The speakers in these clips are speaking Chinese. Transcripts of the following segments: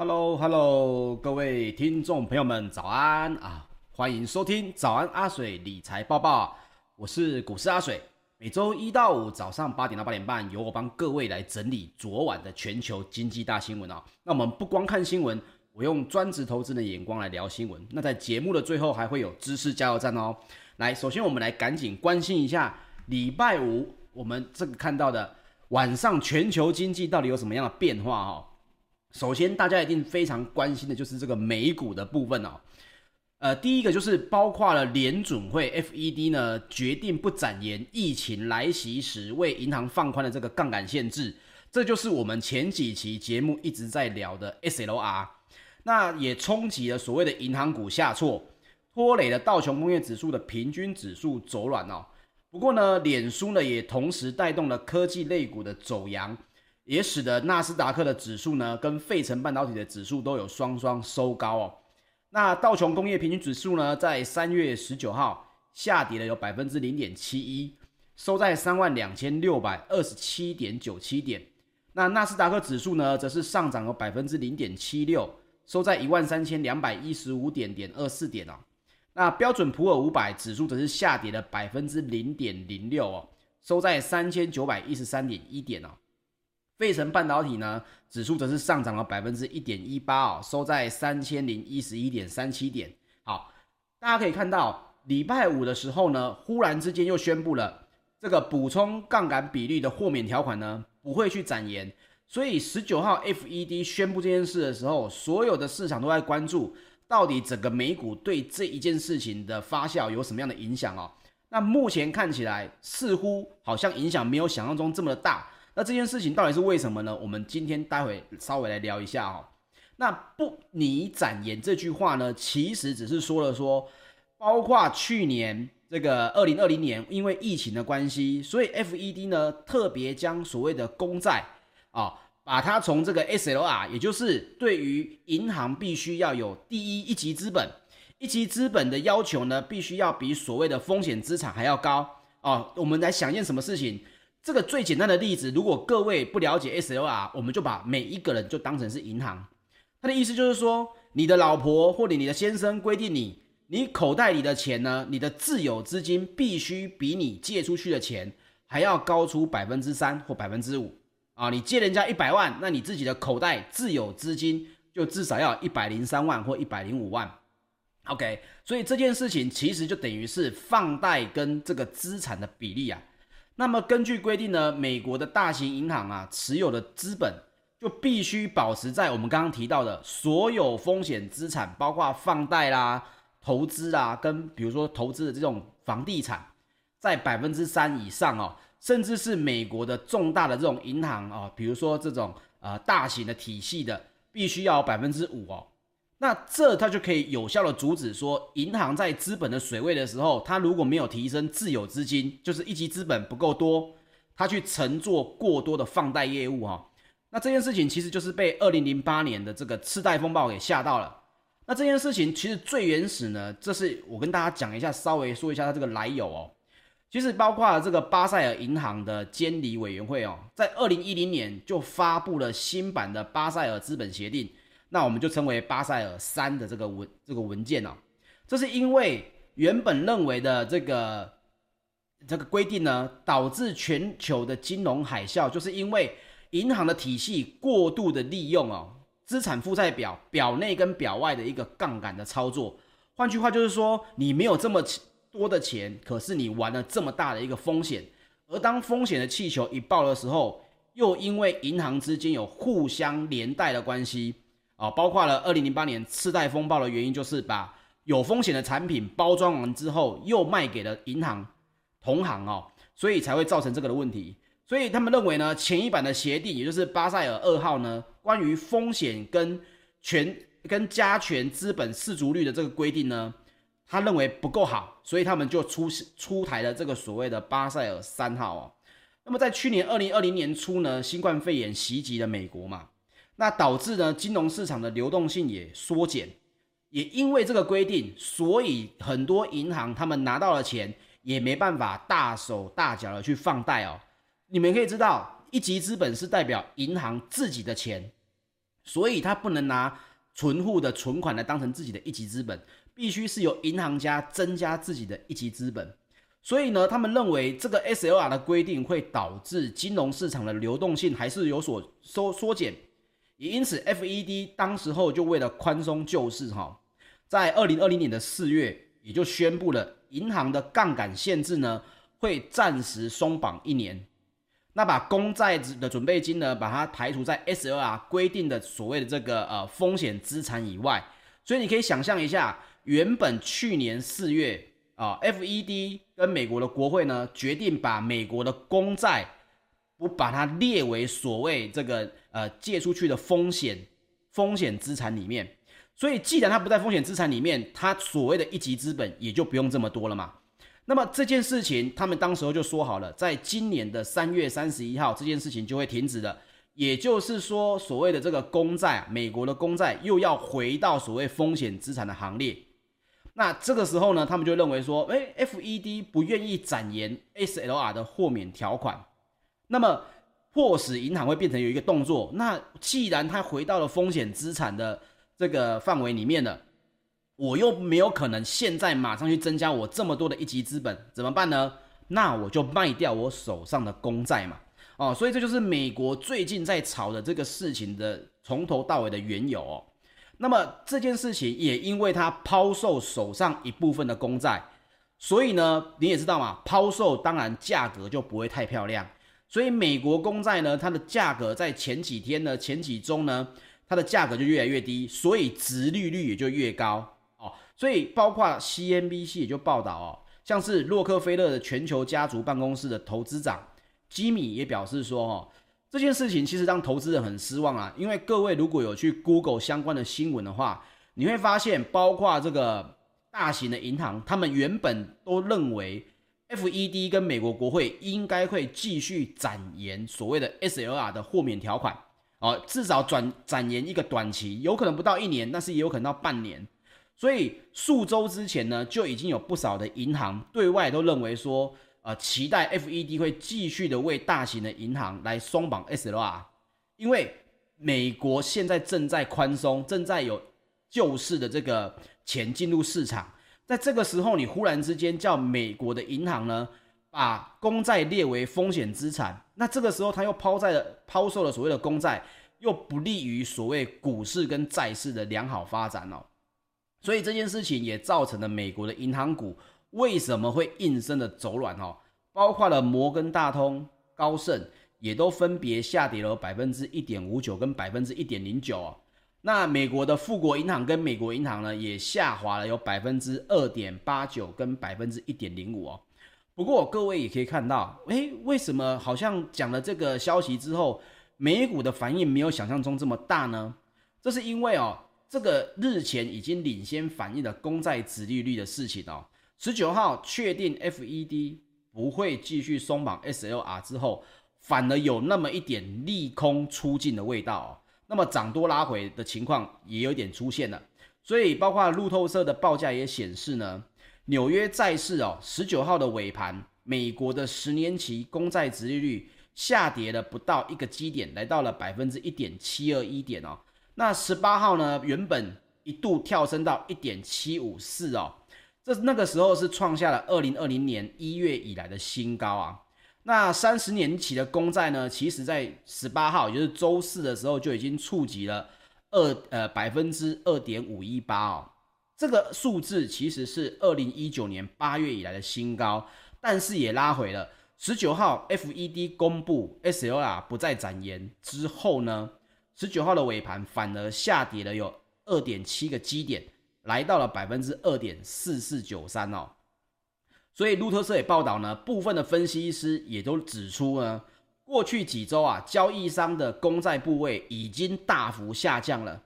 Hello，Hello，各位听众朋友们，早安啊！欢迎收听早安阿水理财报报，我是股市阿水。每周一到五早上八点到八点半，由我帮各位来整理昨晚的全球经济大新闻啊。那我们不光看新闻，我用专职投资的眼光来聊新闻。那在节目的最后还会有知识加油站哦。来，首先我们来赶紧关心一下礼拜五我们这个看到的晚上全球经济到底有什么样的变化哦。首先，大家一定非常关心的就是这个美股的部分哦。呃，第一个就是包括了联准会 FED 呢决定不展延疫情来袭时为银行放宽的这个杠杆限制，这就是我们前几期节目一直在聊的 SLR。那也冲击了所谓的银行股下挫，拖累了道琼工业指数的平均指数走软哦。不过呢，脸书呢也同时带动了科技类股的走扬。也使得纳斯达克的指数呢，跟费城半导体的指数都有双双收高哦。那道琼工业平均指数呢，在三月十九号下跌了有百分之零点七一，收在三万两千六百二十七点九七点。那纳斯达克指数呢，则是上涨了百分之零点七六，收在一万三千两百一十五点点二四点哦。那标准普尔五百指数则是下跌了百分之零点零六哦，收在三千九百一十三点一点哦。费城半导体呢，指数则是上涨了百分之一点一八哦，收在三千零一十一点三七点。好，大家可以看到，礼拜五的时候呢，忽然之间又宣布了这个补充杠杆比率的豁免条款呢，不会去展延。所以十九号 FED 宣布这件事的时候，所有的市场都在关注，到底整个美股对这一件事情的发酵有什么样的影响哦。那目前看起来，似乎好像影响没有想象中这么的大。那这件事情到底是为什么呢？我们今天待会稍微来聊一下哦。那不拟展言这句话呢，其实只是说了说，包括去年这个二零二零年，因为疫情的关系，所以 FED 呢特别将所谓的公债啊，把它从这个 SLR，也就是对于银行必须要有第一一级资本，一级资本的要求呢，必须要比所谓的风险资产还要高哦。我们来想一件什么事情？这个最简单的例子，如果各位不了解 SLR，我们就把每一个人就当成是银行。他的意思就是说，你的老婆或者你的先生规定你，你口袋里的钱呢，你的自有资金必须比你借出去的钱还要高出百分之三或百分之五啊。你借人家一百万，那你自己的口袋自有资金就至少要一百零三万或一百零五万。OK，所以这件事情其实就等于是放贷跟这个资产的比例啊。那么根据规定呢，美国的大型银行啊持有的资本就必须保持在我们刚刚提到的所有风险资产，包括放贷啦、投资啊，跟比如说投资的这种房地产，在百分之三以上哦，甚至是美国的重大的这种银行啊，比如说这种呃大型的体系的，必须要百分之五哦。那这它就可以有效的阻止说，银行在资本的水位的时候，它如果没有提升自有资金，就是一级资本不够多，它去承做过多的放贷业务哈。那这件事情其实就是被二零零八年的这个次贷风暴给吓到了。那这件事情其实最原始呢，这是我跟大家讲一下，稍微说一下它这个来由哦。其实包括了这个巴塞尔银行的监理委员会哦，在二零一零年就发布了新版的巴塞尔资本协定。那我们就称为巴塞尔三的这个文这个文件哦，这是因为原本认为的这个这个规定呢，导致全球的金融海啸，就是因为银行的体系过度的利用哦，资产负债表表内跟表外的一个杠杆的操作。换句话就是说，你没有这么多的钱，可是你玩了这么大的一个风险，而当风险的气球一爆的时候，又因为银行之间有互相连带的关系。啊，包括了二零零八年次贷风暴的原因，就是把有风险的产品包装完之后，又卖给了银行同行哦，所以才会造成这个的问题。所以他们认为呢，前一版的协定，也就是巴塞尔二号呢，关于风险跟权跟加权资本适足率的这个规定呢，他认为不够好，所以他们就出出台了这个所谓的巴塞尔三号哦。那么在去年二零二零年初呢，新冠肺炎袭击了美国嘛。那导致呢，金融市场的流动性也缩减，也因为这个规定，所以很多银行他们拿到了钱，也没办法大手大脚的去放贷哦。你们可以知道，一级资本是代表银行自己的钱，所以他不能拿存户的存款来当成自己的一级资本，必须是由银行家增加自己的一级资本。所以呢，他们认为这个 SLR 的规定会导致金融市场的流动性还是有所缩缩减，也因此 FED 当时候就为了宽松救市哈，在二零二零年的四月也就宣布了银行的杠杆限制呢会暂时松绑一年，那把公债的准备金呢把它排除在 SLR 规定的所谓的这个呃风险资产以外，所以你可以想象一下，原本去年四月。啊，FED 跟美国的国会呢，决定把美国的公债不把它列为所谓这个呃借出去的风险风险资产里面，所以既然它不在风险资产里面，它所谓的一级资本也就不用这么多了嘛。那么这件事情，他们当时候就说好了，在今年的三月三十一号，这件事情就会停止了。也就是说，所谓的这个公债，美国的公债又要回到所谓风险资产的行列。那这个时候呢，他们就认为说，诶，FED 不愿意展延 SLR 的豁免条款，那么迫使银行会变成有一个动作。那既然它回到了风险资产的这个范围里面了，我又没有可能现在马上去增加我这么多的一级资本，怎么办呢？那我就卖掉我手上的公债嘛。哦，所以这就是美国最近在炒的这个事情的从头到尾的缘由哦。那么这件事情也因为他抛售手上一部分的公债，所以呢，你也知道嘛，抛售当然价格就不会太漂亮。所以美国公债呢，它的价格在前几天呢、前几周呢，它的价格就越来越低，所以殖利率也就越高哦。所以包括 CNBC 也就报道哦，像是洛克菲勒的全球家族办公室的投资长吉米也表示说哦。这件事情其实让投资人很失望啊，因为各位如果有去 Google 相关的新闻的话，你会发现，包括这个大型的银行，他们原本都认为 FED 跟美国国会应该会继续展延所谓的 SLR 的豁免条款，哦，至少转展延一个短期，有可能不到一年，但是也有可能到半年。所以数周之前呢，就已经有不少的银行对外都认为说。呃，期待 FED 会继续的为大型的银行来松绑 SLR，因为美国现在正在宽松，正在有救市的这个钱进入市场，在这个时候，你忽然之间叫美国的银行呢，把公债列为风险资产，那这个时候他又抛在了抛售了所谓的公债，又不利于所谓股市跟债市的良好发展哦，所以这件事情也造成了美国的银行股。为什么会应声的走软哦？包括了摩根大通、高盛也都分别下跌了百分之一点五九跟百分之一点零九哦。那美国的富国银行跟美国银行呢，也下滑了有百分之二点八九跟百分之一点零五哦。不过各位也可以看到，诶，为什么好像讲了这个消息之后，美股的反应没有想象中这么大呢？这是因为哦，这个日前已经领先反映了公债殖利率的事情哦。十九号确定 FED 不会继续松绑 SLR 之后，反而有那么一点利空出尽的味道哦。那么涨多拉回的情况也有点出现了。所以包括路透社的报价也显示呢，纽约债市哦，十九号的尾盘，美国的十年期公债殖利率下跌了不到一个基点，来到了百分之一点七二一点哦。那十八号呢，原本一度跳升到一点七五四哦。这那个时候是创下了二零二零年一月以来的新高啊。那三十年期的公债呢，其实在十八号，也就是周四的时候就已经触及了二呃百分之二点五一八哦。这个数字其实是二零一九年八月以来的新高，但是也拉回了。十九号 FED 公布 SLR 不再展延之后呢，十九号的尾盘反而下跌了有二点七个基点。来到了百分之二点四四九三哦，所以路透社也报道呢，部分的分析师也都指出呢，过去几周啊，交易商的公债部位已经大幅下降了。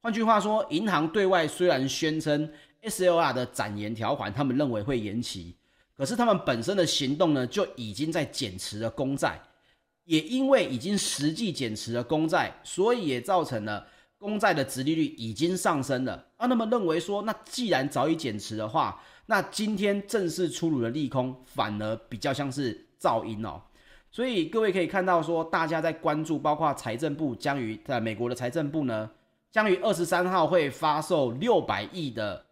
换句话说，银行对外虽然宣称 SLR 的展延条款，他们认为会延期，可是他们本身的行动呢，就已经在减持了公债，也因为已经实际减持了公债，所以也造成了。公债的殖利率已经上升了啊，那么认为说，那既然早已减持的话，那今天正式出炉的利空反而比较像是噪音哦。所以各位可以看到说，大家在关注，包括财政部将于在美国的财政部呢，将于二十三号会发售六百亿的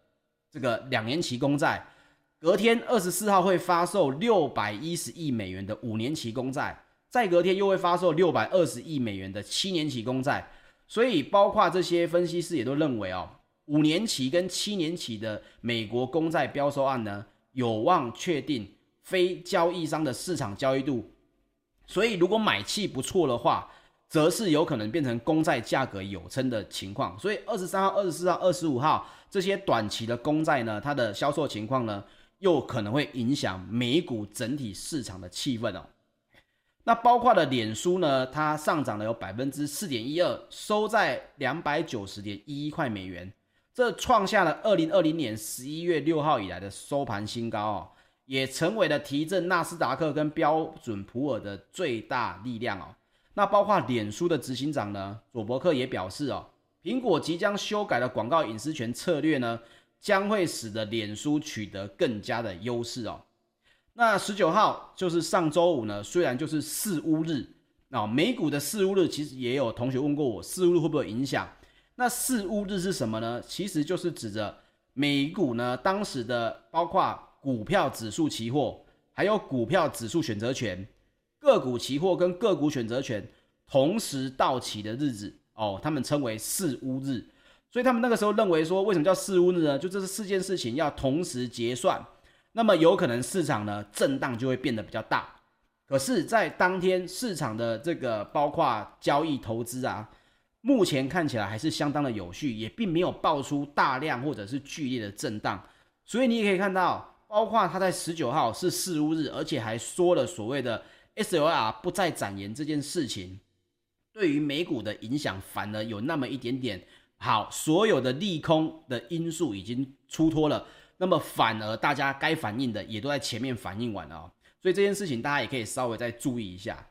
这个两年期公债，隔天二十四号会发售六百一十亿美元的五年期公债，再隔天又会发售六百二十亿美元的七年期公债。所以，包括这些分析师也都认为哦，五年期跟七年期的美国公债标售案呢，有望确定非交易商的市场交易度。所以，如果买气不错的话，则是有可能变成公债价格有撑的情况。所以，二十三号、二十四号、二十五号这些短期的公债呢，它的销售情况呢，又可能会影响美股整体市场的气氛哦。那包括了脸书呢，它上涨了有百分之四点一二，收在两百九十点一一块美元，这创下了二零二零年十一月六号以来的收盘新高哦。也成为了提振纳斯达克跟标准普尔的最大力量哦。那包括脸书的执行长呢，佐伯克也表示哦，苹果即将修改的广告隐私权策略呢，将会使得脸书取得更加的优势哦。那十九号就是上周五呢，虽然就是四巫日，那美股的四巫日其实也有同学问过我，四巫日会不会影响？那四乌日是什么呢？其实就是指着美股呢当时的包括。股票指数期货，还有股票指数选择权，个股期货跟个股选择权同时到期的日子哦，他们称为四乌日。所以他们那个时候认为说，为什么叫四乌日呢？就这是四件事情要同时结算，那么有可能市场呢震荡就会变得比较大。可是，在当天市场的这个包括交易投资啊，目前看起来还是相当的有序，也并没有爆出大量或者是剧烈的震荡。所以你也可以看到。包括它在十九号是四巫日，而且还说了所谓的 SLR 不再展延这件事情，对于美股的影响反而有那么一点点好。所有的利空的因素已经出脱了，那么反而大家该反应的也都在前面反应完了哦。所以这件事情大家也可以稍微再注意一下。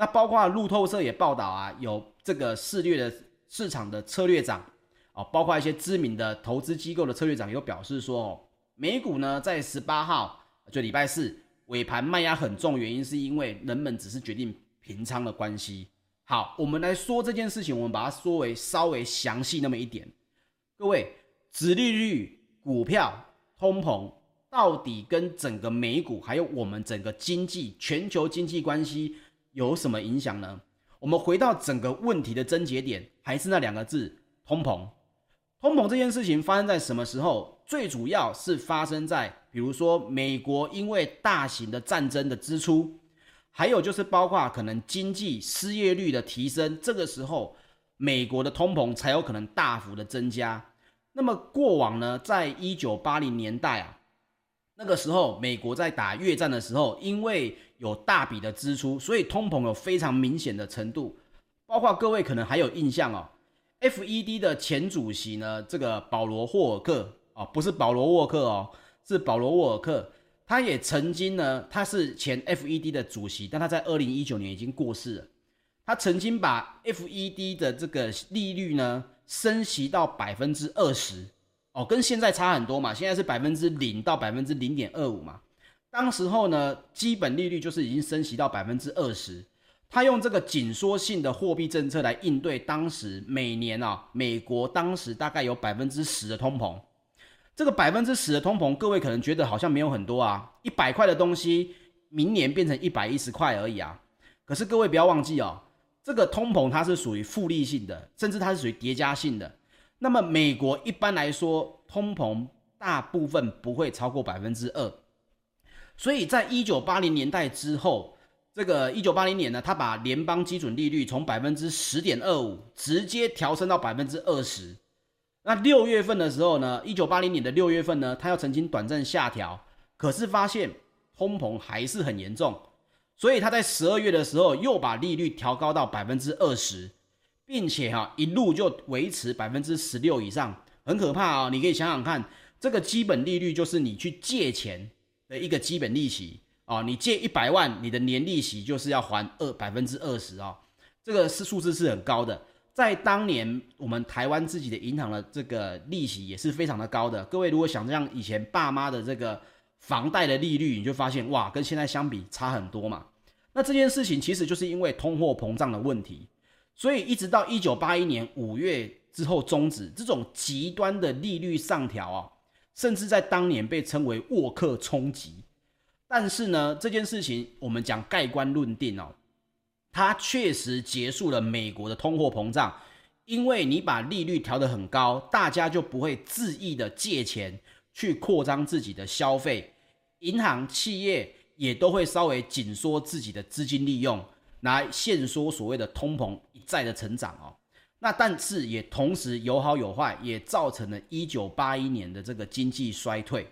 那包括路透社也报道啊，有这个市略的市场的策略长哦，包括一些知名的投资机构的策略长也都表示说哦。美股呢，在十八号就礼拜四尾盘卖压很重，原因是因为人们只是决定平仓的关系。好，我们来说这件事情，我们把它说为稍微详细那么一点。各位，殖利率、股票、通膨，到底跟整个美股还有我们整个经济、全球经济关系有什么影响呢？我们回到整个问题的症结点，还是那两个字：通膨。通膨这件事情发生在什么时候？最主要是发生在，比如说美国因为大型的战争的支出，还有就是包括可能经济失业率的提升，这个时候美国的通膨才有可能大幅的增加。那么过往呢，在一九八零年代啊，那个时候美国在打越战的时候，因为有大笔的支出，所以通膨有非常明显的程度，包括各位可能还有印象哦。FED 的前主席呢，这个保罗霍尔克哦，不是保罗沃克哦，是保罗沃尔克。他也曾经呢，他是前 FED 的主席，但他在二零一九年已经过世了。他曾经把 FED 的这个利率呢升息到百分之二十哦，跟现在差很多嘛，现在是百分之零到百分之零点二五嘛。当时候呢，基本利率就是已经升息到百分之二十。他用这个紧缩性的货币政策来应对当时每年啊，美国当时大概有百分之十的通膨。这个百分之十的通膨，各位可能觉得好像没有很多啊，一百块的东西，明年变成一百一十块而已啊。可是各位不要忘记哦，这个通膨它是属于复利性的，甚至它是属于叠加性的。那么美国一般来说，通膨大部分不会超过百分之二，所以在一九八零年代之后。这个一九八零年呢，他把联邦基准利率从百分之十点二五直接调升到百分之二十。那六月份的时候呢，一九八零年的六月份呢，他又曾经短暂下调，可是发现通膨还是很严重，所以他在十二月的时候又把利率调高到百分之二十，并且哈一路就维持百分之十六以上，很可怕啊！你可以想想看，这个基本利率就是你去借钱的一个基本利息。哦，你借一百万，你的年利息就是要还二百分之二十哦，这个是数字是很高的。在当年，我们台湾自己的银行的这个利息也是非常的高的。各位如果想像以前爸妈的这个房贷的利率，你就发现哇，跟现在相比差很多嘛。那这件事情其实就是因为通货膨胀的问题，所以一直到一九八一年五月之后终止这种极端的利率上调啊，甚至在当年被称为沃克冲击。但是呢，这件事情我们讲盖棺论定哦，它确实结束了美国的通货膨胀，因为你把利率调得很高，大家就不会恣意的借钱去扩张自己的消费，银行企业。也都会稍微紧缩自己的资金利用，来限缩所谓的通膨一再的成长哦。那但是也同时有好有坏，也造成了一九八一年的这个经济衰退。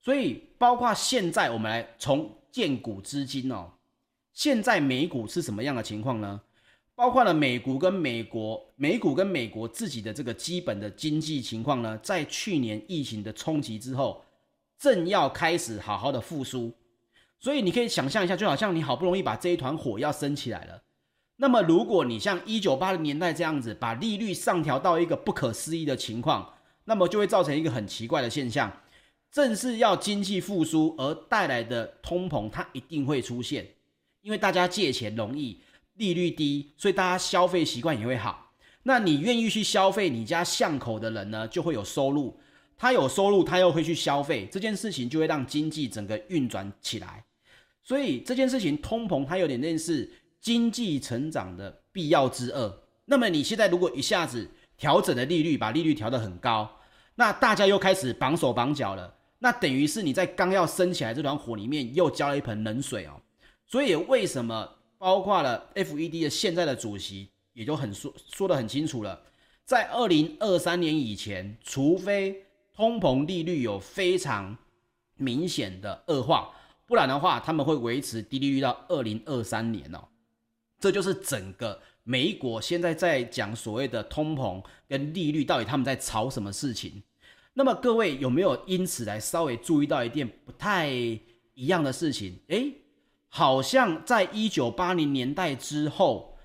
所以包括现在我们来从建股资金哦，现在美股是什么样的情况呢？包括了美股跟美国美股跟美国自己的这个基本的经济情况呢，在去年疫情的冲击之后，正要开始好好的复苏。所以你可以想象一下，就好像你好不容易把这一团火要升起来了，那么如果你像一九八零年代这样子把利率上调到一个不可思议的情况，那么就会造成一个很奇怪的现象，正是要经济复苏而带来的通膨，它一定会出现，因为大家借钱容易，利率低，所以大家消费习惯也会好。那你愿意去消费，你家巷口的人呢就会有收入，他有收入，他又会去消费，这件事情就会让经济整个运转起来。所以这件事情，通膨它有点类似经济成长的必要之恶。那么你现在如果一下子调整的利率，把利率调得很高，那大家又开始绑手绑脚了，那等于是你在刚要升起来这团火里面又浇了一盆冷水哦。所以为什么包括了 FED 的现在的主席也就很说说得很清楚了，在二零二三年以前，除非通膨利率有非常明显的恶化。不然的话，他们会维持低利率到二零二三年哦。这就是整个美国现在在讲所谓的通膨跟利率，到底他们在吵什么事情？那么各位有没有因此来稍微注意到一件不太一样的事情？诶，好像在一九八零年代之后，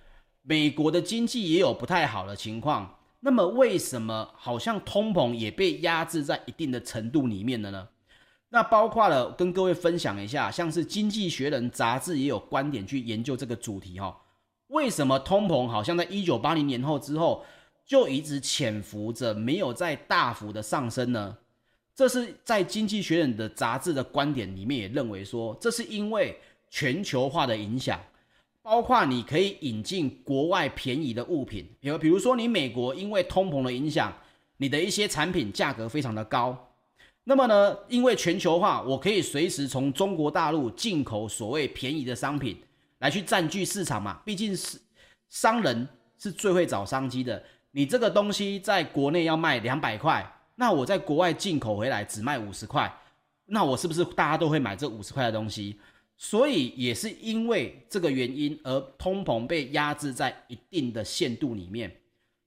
美国的经济也有不太好的情况。那么为什么好像通膨也被压制在一定的程度里面了呢？那包括了跟各位分享一下，像是《经济学人》杂志也有观点去研究这个主题哈。为什么通膨好像在一九八零年后之后就一直潜伏着，没有再大幅的上升呢？这是在《经济学人》的杂志的观点里面也认为说，这是因为全球化的影响，包括你可以引进国外便宜的物品，比如比如说你美国因为通膨的影响，你的一些产品价格非常的高。那么呢，因为全球化，我可以随时从中国大陆进口所谓便宜的商品来去占据市场嘛。毕竟是商人是最会找商机的。你这个东西在国内要卖两百块，那我在国外进口回来只卖五十块，那我是不是大家都会买这五十块的东西？所以也是因为这个原因而通膨被压制在一定的限度里面。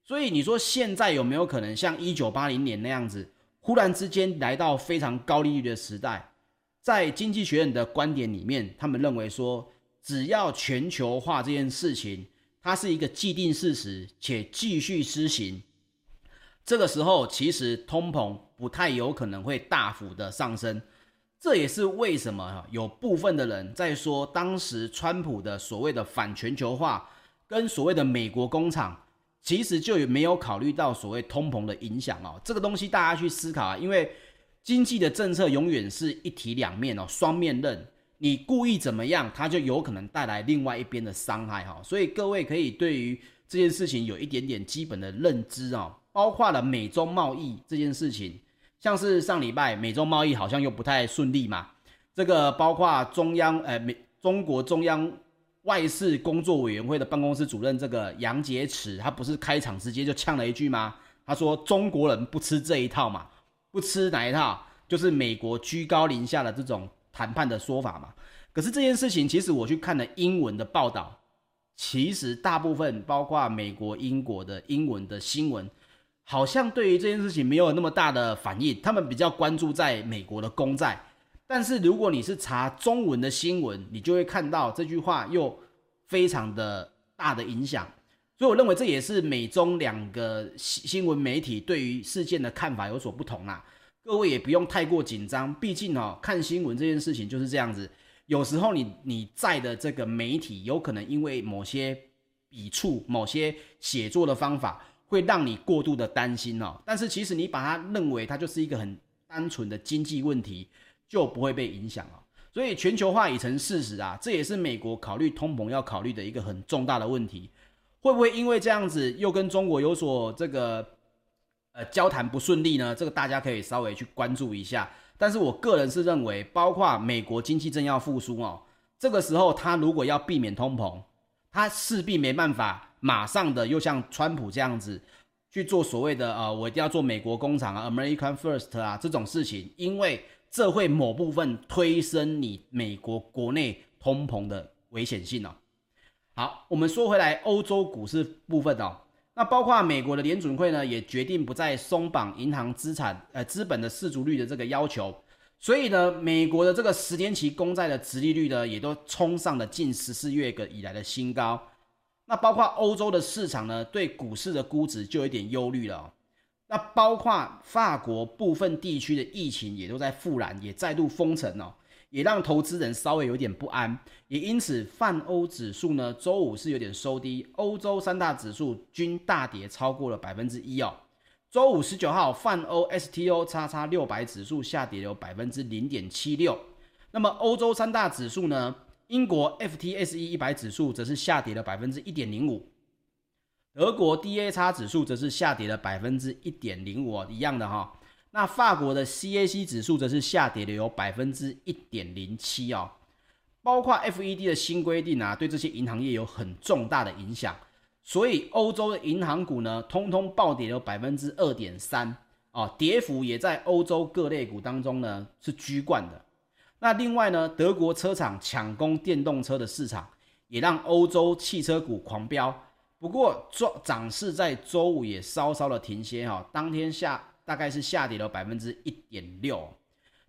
所以你说现在有没有可能像一九八零年那样子？忽然之间来到非常高利率的时代，在经济学人的观点里面，他们认为说，只要全球化这件事情它是一个既定事实且继续施行，这个时候其实通膨不太有可能会大幅的上升。这也是为什么，有部分的人在说，当时川普的所谓的反全球化跟所谓的美国工厂。其实就没有考虑到所谓通膨的影响哦，这个东西大家去思考啊，因为经济的政策永远是一体两面哦，双面刃。你故意怎么样，它就有可能带来另外一边的伤害哈。所以各位可以对于这件事情有一点点基本的认知哦，包括了美中贸易这件事情，像是上礼拜美中贸易好像又不太顺利嘛，这个包括中央呃美中国中央。外事工作委员会的办公室主任这个杨洁篪，他不是开场直接就呛了一句吗？他说中国人不吃这一套嘛，不吃哪一套？就是美国居高临下的这种谈判的说法嘛。可是这件事情，其实我去看了英文的报道，其实大部分包括美国、英国的英文的新闻，好像对于这件事情没有那么大的反应，他们比较关注在美国的公债。但是如果你是查中文的新闻，你就会看到这句话又非常的大的影响，所以我认为这也是美中两个新新闻媒体对于事件的看法有所不同啦。各位也不用太过紧张，毕竟哦，看新闻这件事情就是这样子，有时候你你在的这个媒体有可能因为某些笔触、某些写作的方法，会让你过度的担心哦。但是其实你把它认为它就是一个很单纯的经济问题，就不会被影响了。所以全球化已成事实啊，这也是美国考虑通膨要考虑的一个很重大的问题。会不会因为这样子又跟中国有所这个呃交谈不顺利呢？这个大家可以稍微去关注一下。但是我个人是认为，包括美国经济正要复苏哦，这个时候他如果要避免通膨，他势必没办法马上的又像川普这样子去做所谓的呃，我一定要做美国工厂啊，American First 啊这种事情，因为这会某部分推升你美国国内通膨的危险性哦。好，我们说回来，欧洲股市部分哦，那包括美国的联准会呢，也决定不再松绑银行资产呃资本的适足率的这个要求，所以呢，美国的这个十年期公债的殖利率呢，也都冲上了近十四月个以来的新高。那包括欧洲的市场呢，对股市的估值就有点忧虑了。那包括法国部分地区的疫情也都在复燃，也再度封城哦。也让投资人稍微有点不安，也因此泛欧指数呢，周五是有点收低，欧洲三大指数均大跌超过了百分之一哦。周五十九号，泛欧 STO 叉叉六百指数下跌了百分之零点七六。那么欧洲三大指数呢，英国 FTSE 一百指数则是下跌了百分之一点零五，德国 DAX 指数则是下跌了百分之一点零五，一样的哈。那法国的 CAC 指数则是下跌了有百分之一点零七哦，包括 FED 的新规定啊，对这些银行业有很重大的影响，所以欧洲的银行股呢，通通暴跌了百分之二点三哦，跌幅也在欧洲各类股当中呢是居冠的。那另外呢，德国车厂抢攻电动车的市场，也让欧洲汽车股狂飙。不过涨涨势在周五也稍稍的停歇哈，当天下。大概是下跌了百分之一点六。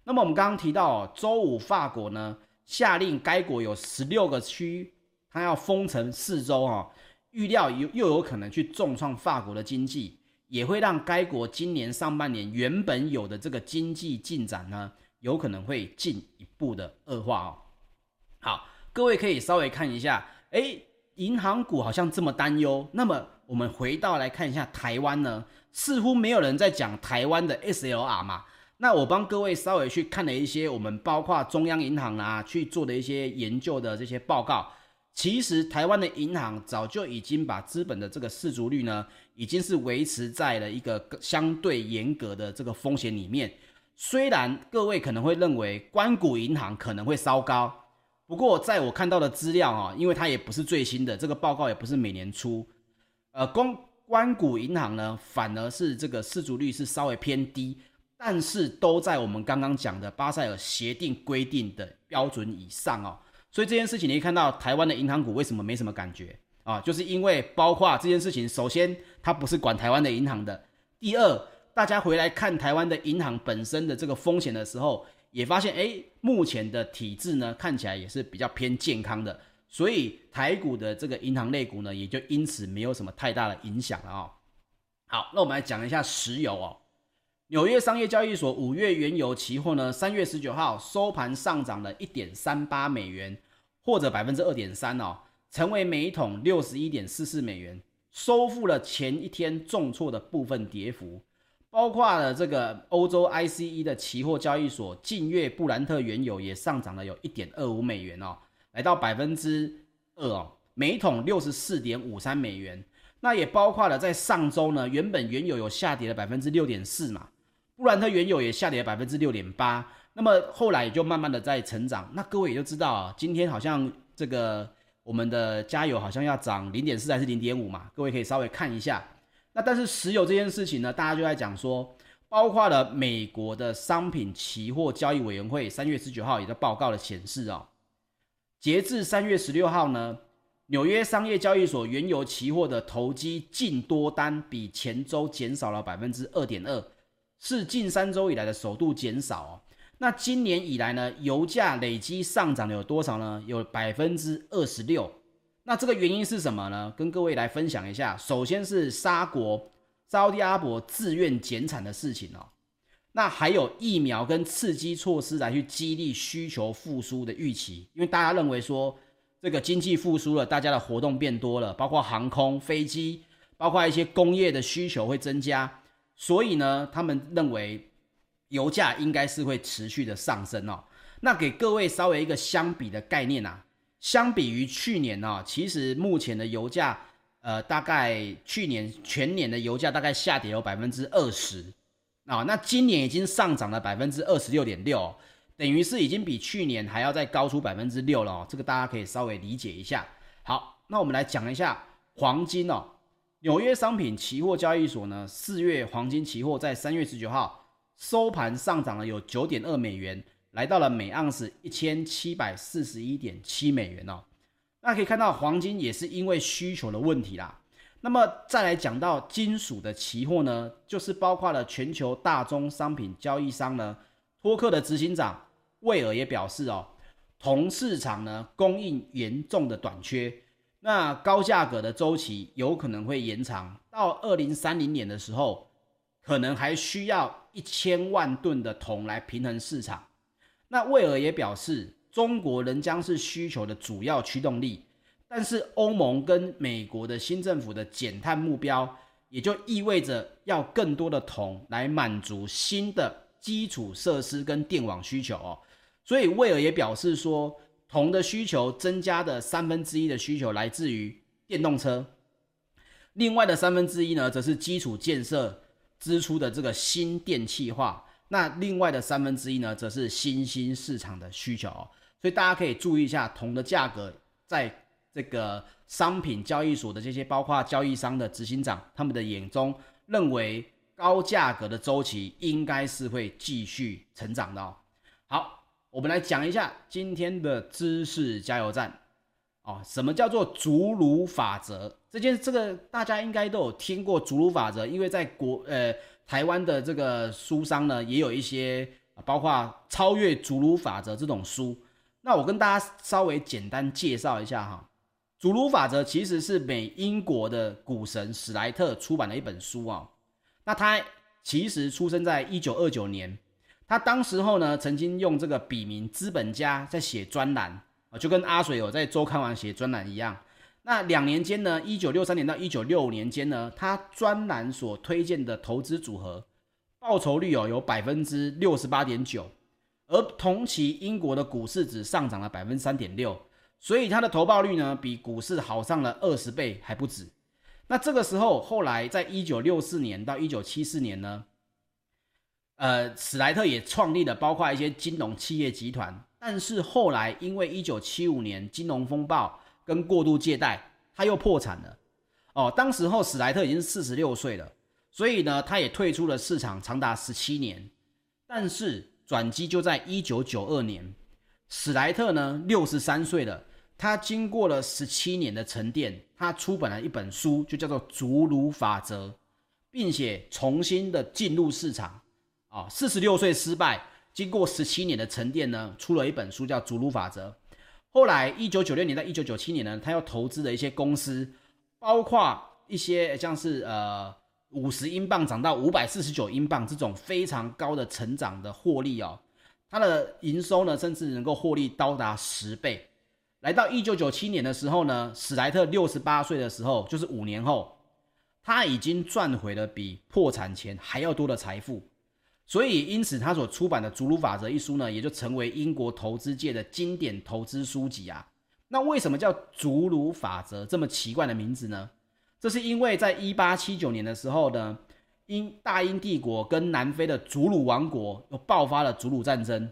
那么我们刚刚提到，周五法国呢下令该国有十六个区，它要封城四周哈，预料又又有可能去重创法国的经济，也会让该国今年上半年原本有的这个经济进展呢，有可能会进一步的恶化哦。好，各位可以稍微看一下，诶，银行股好像这么担忧，那么我们回到来看一下台湾呢？似乎没有人在讲台湾的 SLR 嘛？那我帮各位稍微去看了一些我们包括中央银行啊去做的一些研究的这些报告。其实台湾的银行早就已经把资本的这个适足率呢，已经是维持在了一个相对严格的这个风险里面。虽然各位可能会认为官股银行可能会稍高，不过在我看到的资料啊，因为它也不是最新的，这个报告也不是每年出，呃，公。关股银行呢，反而是这个适足率是稍微偏低，但是都在我们刚刚讲的巴塞尔协定规定的标准以上哦。所以这件事情你可以看到，台湾的银行股为什么没什么感觉啊？就是因为包括这件事情，首先它不是管台湾的银行的，第二，大家回来看台湾的银行本身的这个风险的时候，也发现，诶，目前的体制呢，看起来也是比较偏健康的。所以台股的这个银行类股呢，也就因此没有什么太大的影响了哦。好，那我们来讲一下石油哦。纽约商业交易所五月原油期货呢，三月十九号收盘上涨了一点三八美元，或者百分之二点三哦，成为每桶六十一点四四美元，收复了前一天重挫的部分跌幅。包括了这个欧洲 ICE 的期货交易所，近月布兰特原油也上涨了有一点二五美元哦。来到百分之二哦，每桶六十四点五三美元。那也包括了在上周呢，原本原油有下跌了百分之六点四嘛，布兰特原油也下跌了百分之六点八。那么后来也就慢慢的在成长。那各位也就知道啊，今天好像这个我们的加油好像要涨零点四还是零点五嘛？各位可以稍微看一下。那但是石油这件事情呢，大家就在讲说，包括了美国的商品期货交易委员会三月十九号也在报告的显示哦。截至三月十六号呢，纽约商业交易所原油期货的投机净多单比前周减少了百分之二点二，是近三周以来的首度减少哦。那今年以来呢，油价累积上涨了有多少呢？有百分之二十六。那这个原因是什么呢？跟各位来分享一下。首先是沙国沙乌地阿拉伯自愿减产的事情哦。那还有疫苗跟刺激措施来去激励需求复苏的预期，因为大家认为说这个经济复苏了，大家的活动变多了，包括航空、飞机，包括一些工业的需求会增加，所以呢，他们认为油价应该是会持续的上升哦。那给各位稍微一个相比的概念啊，相比于去年呢、哦，其实目前的油价，呃，大概去年全年的油价大概下跌有百分之二十。啊，那今年已经上涨了百分之二十六点六，等于是已经比去年还要再高出百分之六了哦。这个大家可以稍微理解一下。好，那我们来讲一下黄金哦。纽约商品期货交易所呢，四月黄金期货在三月十九号收盘上涨了有九点二美元，来到了每盎司一千七百四十一点七美元哦。那可以看到黄金也是因为需求的问题啦。那么再来讲到金属的期货呢，就是包括了全球大宗商品交易商呢，托克的执行长魏尔也表示哦，铜市场呢供应严重的短缺，那高价格的周期有可能会延长到二零三零年的时候，可能还需要一千万吨的铜来平衡市场。那魏尔也表示，中国仍将是需求的主要驱动力。但是欧盟跟美国的新政府的减碳目标，也就意味着要更多的铜来满足新的基础设施跟电网需求哦。所以魏尔也表示说，铜的需求增加的三分之一的需求来自于电动车，另外的三分之一呢，则是基础建设支出的这个新电气化。那另外的三分之一呢，则是新兴市场的需求哦。所以大家可以注意一下铜的价格在。这个商品交易所的这些，包括交易商的执行长，他们的眼中认为高价格的周期应该是会继续成长的哦。好，我们来讲一下今天的知识加油站哦。什么叫做竹炉法则？这件这个大家应该都有听过竹炉法则，因为在国呃台湾的这个书商呢，也有一些包括超越祖鲁法则这种书。那我跟大家稍微简单介绍一下哈。祖鲁法则其实是美英国的股神史莱特出版的一本书啊。那他其实出生在一九二九年，他当时候呢曾经用这个笔名资本家在写专栏啊，就跟阿水有在周刊网写专栏一样。那两年间呢，一九六三年到一九六五年间呢，他专栏所推荐的投资组合报酬率哦有百分之六十八点九，而同期英国的股市只上涨了百分之三点六。所以它的投报率呢，比股市好上了二十倍还不止。那这个时候，后来在一九六四年到一九七四年呢，呃，史莱特也创立了包括一些金融企业集团。但是后来因为一九七五年金融风暴跟过度借贷，他又破产了。哦，当时候史莱特已经四十六岁了，所以呢，他也退出了市场长达十七年。但是转机就在一九九二年，史莱特呢六十三岁了。他经过了十七年的沉淀，他出版了一本书，就叫做《祖鲁法则》，并且重新的进入市场。啊，四十六岁失败，经过十七年的沉淀呢，出了一本书叫《祖鲁法则》。后来一九九六年到一九九七年呢，他又投资了一些公司，包括一些像是呃五十英镑涨到五百四十九英镑这种非常高的成长的获利哦。他的营收呢，甚至能够获利高达十倍。来到一九九七年的时候呢，史莱特六十八岁的时候，就是五年后，他已经赚回了比破产前还要多的财富，所以因此他所出版的《祖鲁法则》一书呢，也就成为英国投资界的经典投资书籍啊。那为什么叫祖鲁法则这么奇怪的名字呢？这是因为在一八七九年的时候呢，英大英帝国跟南非的祖鲁王国又爆发了祖鲁战争。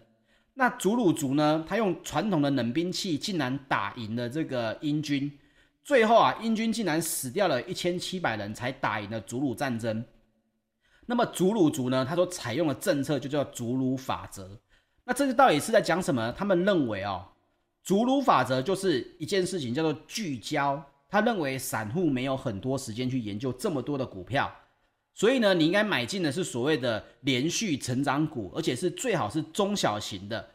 那祖鲁族呢？他用传统的冷兵器，竟然打赢了这个英军。最后啊，英军竟然死掉了一千七百人，才打赢了祖鲁战争。那么祖鲁族呢？他所采用的政策就叫竹炉法则。那这个到底是在讲什么？他们认为哦，竹炉法则就是一件事情叫做聚焦。他认为散户没有很多时间去研究这么多的股票。所以呢，你应该买进的是所谓的连续成长股，而且是最好是中小型的，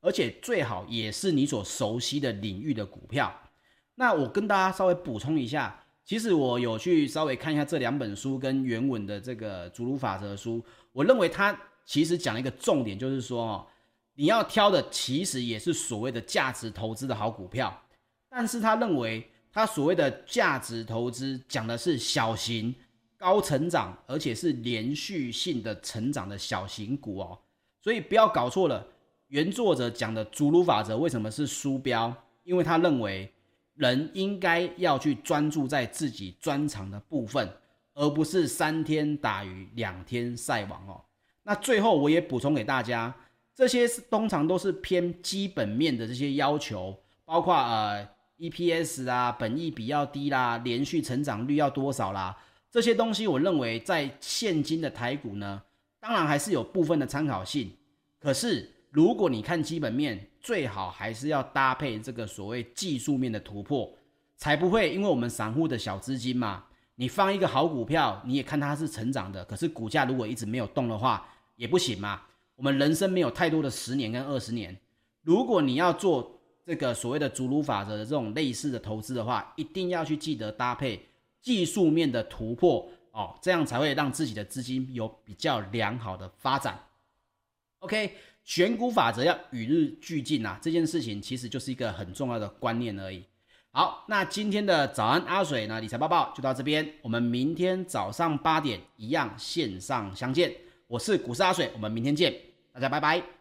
而且最好也是你所熟悉的领域的股票。那我跟大家稍微补充一下，其实我有去稍微看一下这两本书跟原文的这个《竹炉法则》书，我认为它其实讲了一个重点，就是说哦，你要挑的其实也是所谓的价值投资的好股票，但是他认为他所谓的价值投资讲的是小型高成长，而且是连续性的成长的小型股哦，所以不要搞错了。原作者讲的主鲁法则为什么是输标？因为他认为人应该要去专注在自己专长的部分，而不是三天打鱼两天晒网哦。那最后我也补充给大家，这些是通常都是偏基本面的这些要求，包括呃 EPS 啊、本益比要低啦、连续成长率要多少啦，这些东西我认为在现今的台股呢，当然还是有部分的参考性。可是如果你看基本面，最好还是要搭配这个所谓技术面的突破，才不会因为我们散户的小资金嘛。你放一个好股票，你也看它是成长的，可是股价如果一直没有动的话，也不行嘛。我们人生没有太多的十年跟二十年，如果你要做这个所谓的祖鲁法则的这种类似的投资的话，一定要去记得搭配技术面的突破哦，这样才会让自己的资金有比较良好的发展。OK，选股法则要与日俱进啊，这件事情其实就是一个很重要的观念而已。好，那今天的早安阿水呢，理财报报就到这边，我们明天早上八点一样线上相见。我是股市阿水，我们明天见，大家拜拜。